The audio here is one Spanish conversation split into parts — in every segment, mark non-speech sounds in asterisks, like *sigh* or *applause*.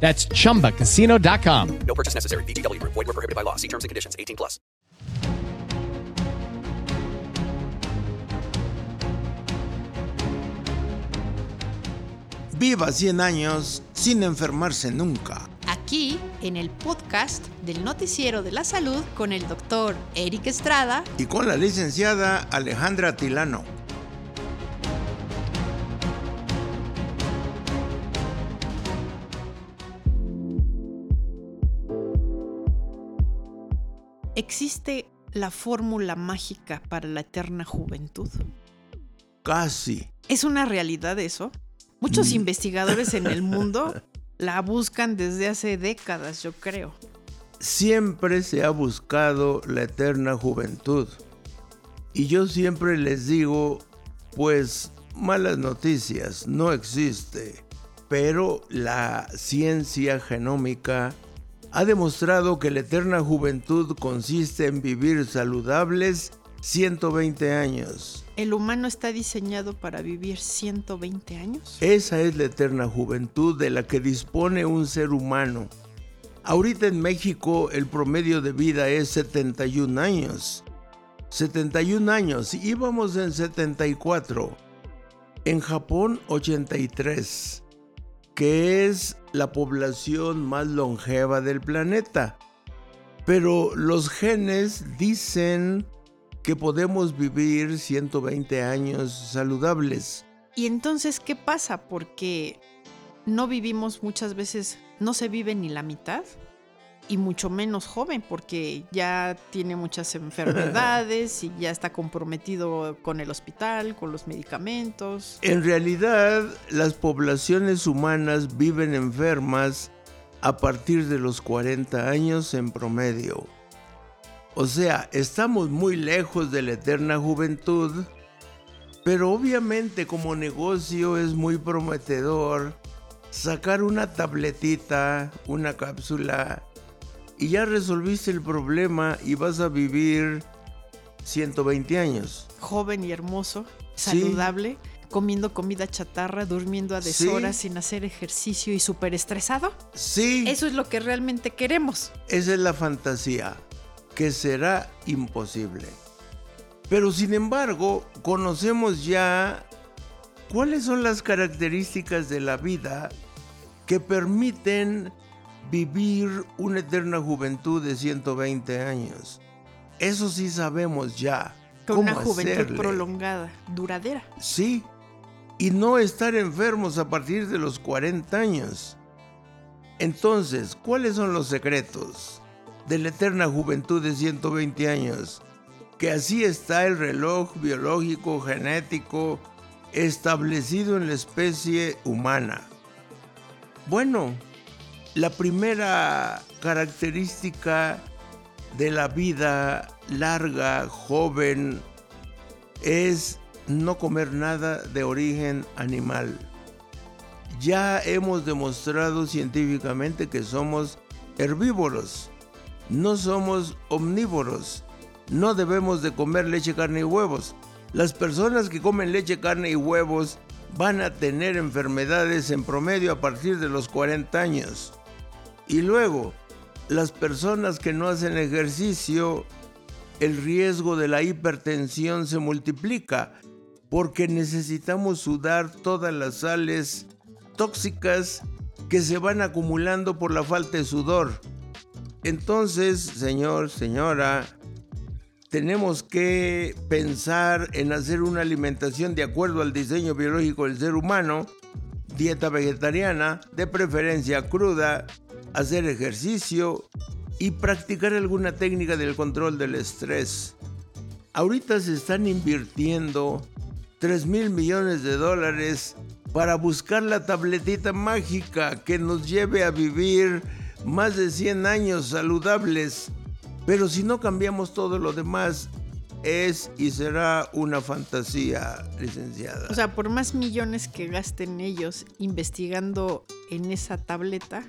That's chumbacasino.com. No purchase necessary. VGW Group. Void were prohibited by law. See terms and conditions. 18 plus. Viva 100 años sin enfermarse nunca. Aquí, en el podcast del Noticiero de la Salud con el doctor Eric Estrada. Y con la licenciada Alejandra Tilano. ¿Existe la fórmula mágica para la eterna juventud? Casi. ¿Es una realidad eso? Muchos investigadores en el *laughs* mundo la buscan desde hace décadas, yo creo. Siempre se ha buscado la eterna juventud. Y yo siempre les digo, pues malas noticias, no existe. Pero la ciencia genómica ha demostrado que la eterna juventud consiste en vivir saludables 120 años. ¿El humano está diseñado para vivir 120 años? Esa es la eterna juventud de la que dispone un ser humano. Ahorita en México el promedio de vida es 71 años. 71 años, íbamos en 74. En Japón 83, que es la población más longeva del planeta. Pero los genes dicen que podemos vivir 120 años saludables. ¿Y entonces qué pasa? Porque no vivimos muchas veces, no se vive ni la mitad y mucho menos joven porque ya tiene muchas enfermedades y ya está comprometido con el hospital, con los medicamentos. En realidad, las poblaciones humanas viven enfermas a partir de los 40 años en promedio. O sea, estamos muy lejos de la eterna juventud, pero obviamente como negocio es muy prometedor sacar una tabletita, una cápsula y ya resolviste el problema y vas a vivir 120 años. Joven y hermoso, Sí. saludable, comiendo comida chatarra, durmiendo a deshoras sin hacer ejercicio y súper estresado. Sí, Eso es lo que realmente queremos. esa es la fantasía, que será imposible. Pero sin embargo, conocemos ya cuáles son las características de la vida que permiten vivir una eterna juventud de 120 años. Eso sí sabemos ya. Con una juventud hacerle. prolongada, duradera. Sí, y no estar enfermos a partir de los 40 años. Entonces, ¿cuáles son los secretos de la eterna juventud de 120 años? Que así está el reloj biológico genético establecido en la especie humana. Bueno, la primera característica de la vida larga, joven, es no comer nada de origen animal. Ya hemos demostrado científicamente que somos herbívoros, no somos omnívoros. No debemos de comer leche, carne y huevos. Las personas que comen leche, carne y huevos van a tener enfermedades en promedio a partir de los 40 años. Y luego, las personas que no hacen ejercicio, el riesgo de la hipertensión se multiplica porque necesitamos sudar todas las sales tóxicas que se van acumulando por la falta de sudor. Entonces, señor, señora, tenemos que pensar en hacer una alimentación de acuerdo al diseño biológico del ser humano, dieta vegetariana, de preferencia cruda, hacer ejercicio y practicar alguna técnica del control del estrés. Ahorita se están invirtiendo 3 mil millones de dólares para buscar la tabletita mágica que nos lleve a vivir más de 100 años saludables. Pero si no cambiamos todo lo demás, es y será una fantasía, licenciada. O sea, por más millones que gasten ellos investigando en esa tableta,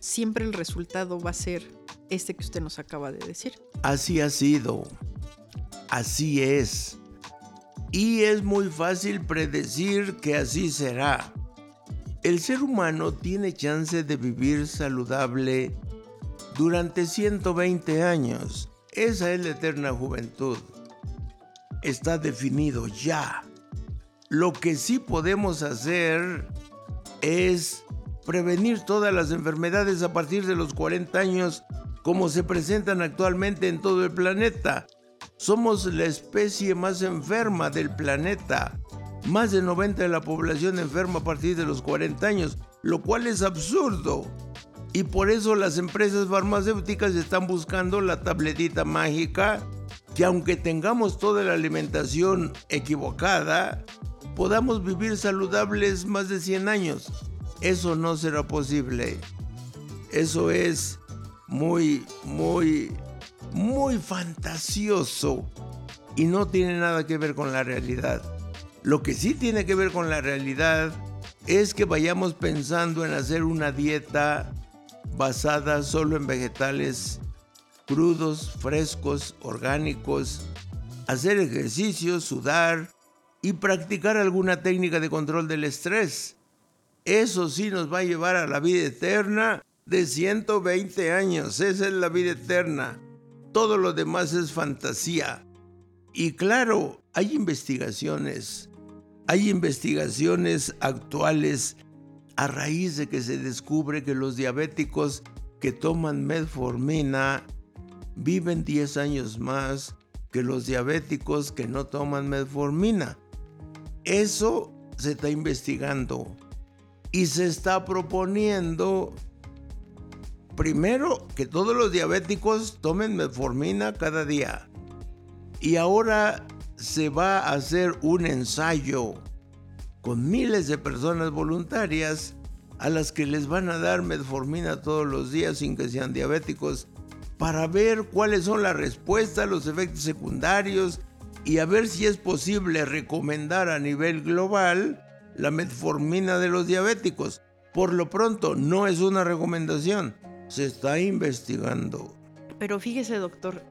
siempre el resultado va a ser este que usted nos acaba de decir. Así ha sido. Así es. Y es muy fácil predecir que así será. El ser humano tiene chance de vivir saludable durante 120 años. Esa es la eterna juventud. Está definido ya. Lo que sí podemos hacer es prevenir todas las enfermedades a partir de los 40 años como se presentan actualmente en todo el planeta. Somos la especie más enferma del planeta. Más de 90 de la población enferma a partir de los 40 años, lo cual es absurdo. Y por eso las empresas farmacéuticas están buscando la tabletita mágica que aunque tengamos toda la alimentación equivocada, podamos vivir saludables más de 100 años. Eso no será posible. Eso es muy, muy, muy fantasioso y no tiene nada que ver con la realidad. Lo que sí tiene que ver con la realidad es que vayamos pensando en hacer una dieta basada solo en vegetales crudos, frescos, orgánicos, hacer ejercicio, sudar y practicar alguna técnica de control del estrés. Eso sí nos va a llevar a la vida eterna de 120 años. Esa es la vida eterna. Todo lo demás es fantasía. Y claro, hay investigaciones. Hay investigaciones actuales a raíz de que se descubre que los diabéticos que toman metformina viven 10 años más que los diabéticos que no toman metformina. Eso se está investigando y se está proponiendo primero que todos los diabéticos tomen metformina cada día. Y ahora se va a hacer un ensayo con miles de personas voluntarias a las que les van a dar metformina todos los días sin que sean diabéticos para ver cuáles son las respuestas, los efectos secundarios y a ver si es posible recomendar a nivel global la metformina de los diabéticos. Por lo pronto, no es una recomendación, se está investigando. Pero fíjese, doctor,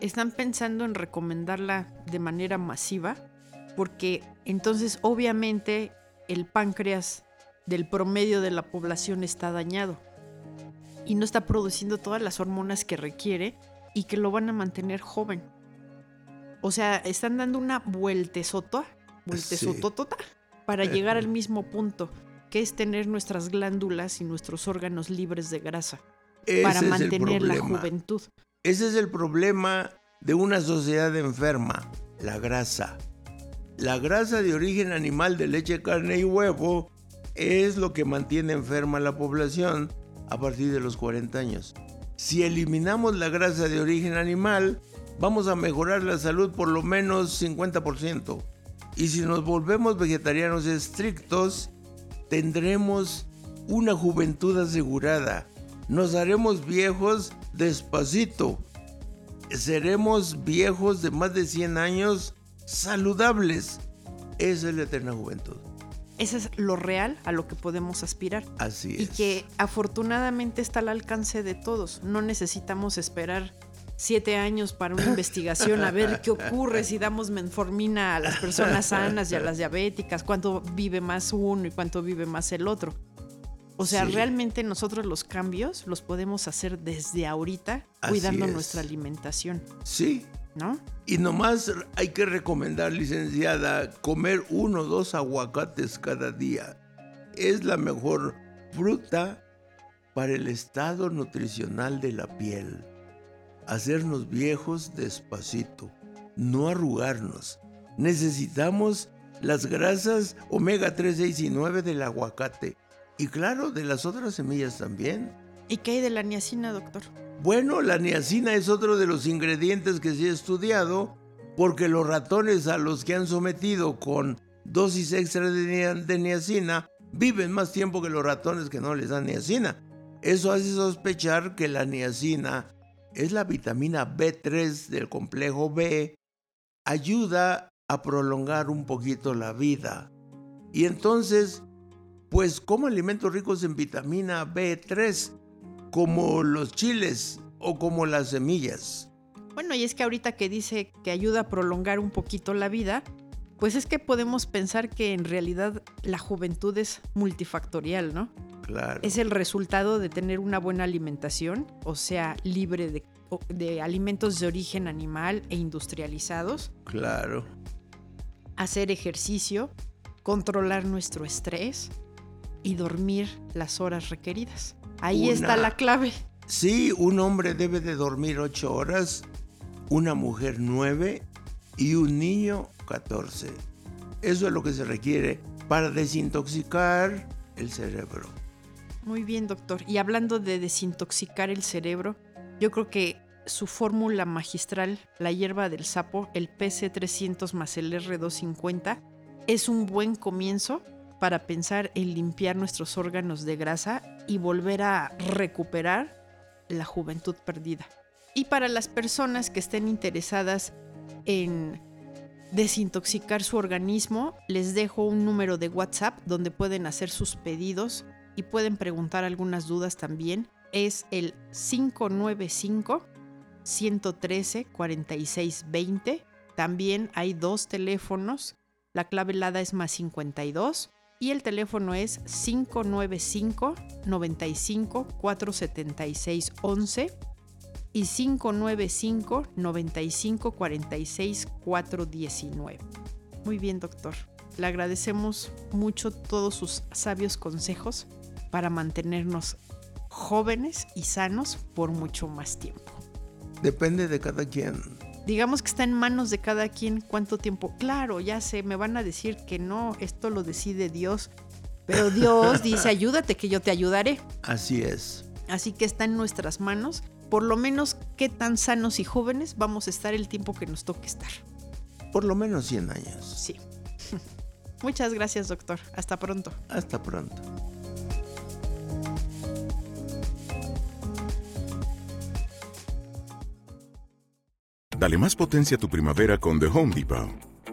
están pensando en recomendarla de manera masiva porque entonces obviamente el páncreas del promedio de la población está dañado y no está produciendo todas las hormonas que requiere y que lo van a mantener joven. O sea, están dando una vueltesota, vueltesototota, para llegar al mismo punto, que es tener nuestras glándulas y nuestros órganos libres de grasa, para mantener la juventud. Ese es el problema de una sociedad enferma, la grasa. La grasa de origen animal de leche, carne y huevo es lo que mantiene enferma a la población a partir de los 40 años. Si eliminamos la grasa de origen animal, vamos a mejorar la salud por lo menos 50%. Y si nos volvemos vegetarianos estrictos, tendremos una juventud asegurada. Nos haremos viejos despacito. Seremos viejos de más de 100 años saludables. Esa es la eterna juventud. Eso es lo real a lo que podemos aspirar. Así es. Y que afortunadamente está al alcance de todos. No necesitamos esperar siete años para una investigación a ver qué ocurre si damos menformina a las personas sanas y a las diabéticas, cuánto vive más uno y cuánto vive más el otro. O sea, Sí. realmente nosotros los cambios los podemos hacer desde ahorita, Así cuidando es. nuestra alimentación, Sí. ¿no? Y nomás hay que recomendar, licenciada, comer uno o dos aguacates cada día. Es la mejor fruta para el estado nutricional de la piel, hacernos viejos despacito, no arrugarnos. Necesitamos las grasas omega 3, 6 y 9 del aguacate y claro, de las otras semillas también. ¿Y qué hay de la niacina, doctor? Bueno, la niacina es otro de los ingredientes que sí he estudiado porque los ratones a los que han sometido con dosis extra de niacina viven más tiempo que los ratones que no les dan niacina. Eso hace sospechar que la niacina es la vitamina B3 del complejo B, ayuda a prolongar un poquito la vida. Y entonces, pues como alimentos ricos en vitamina B3, como los chiles o como las semillas. Bueno, y es que ahorita que dice que ayuda a prolongar un poquito la vida, pues es que podemos pensar que en realidad la juventud es multifactorial, ¿no? Claro. Es el resultado de tener una buena alimentación, o sea, libre de, de alimentos de origen animal e industrializados. Claro. Hacer ejercicio, controlar nuestro estrés y dormir las horas requeridas. Ahí está la clave. Sí, un hombre debe de dormir ocho horas, una mujer nueve y un niño 14. Eso es lo que se requiere para desintoxicar el cerebro. Muy bien, doctor. Y hablando de desintoxicar el cerebro, yo creo que su fórmula magistral, la hierba del sapo, el PC300 más el R250, es un buen comienzo para pensar en limpiar nuestros órganos de grasa y volver a recuperar la juventud perdida. Y para las personas que estén interesadas en desintoxicar su organismo, les dejo un número de WhatsApp donde pueden hacer sus pedidos y pueden preguntar algunas dudas también. Es el 595 113 4620. También hay dos teléfonos. La clave helada es más 52 y el teléfono es 595 95 476 11 y 595 95 46 419. Muy bien, doctor. Le agradecemos mucho todos sus sabios consejos para mantenernos jóvenes y sanos por mucho más tiempo. Depende de cada quien. Digamos que está en manos de cada quien cuánto tiempo. Claro, ya sé, me van a decir que no, esto lo decide Dios. Pero Dios *laughs* dice, ayúdate que yo te ayudaré. Así es. Así que está en nuestras manos. Por lo menos qué tan sanos y jóvenes vamos a estar el tiempo que nos toque estar. Por lo menos 100 años. Sí. *laughs* Muchas gracias, doctor. Hasta pronto. Hasta pronto. Dale más potencia a tu primavera con The Home Depot.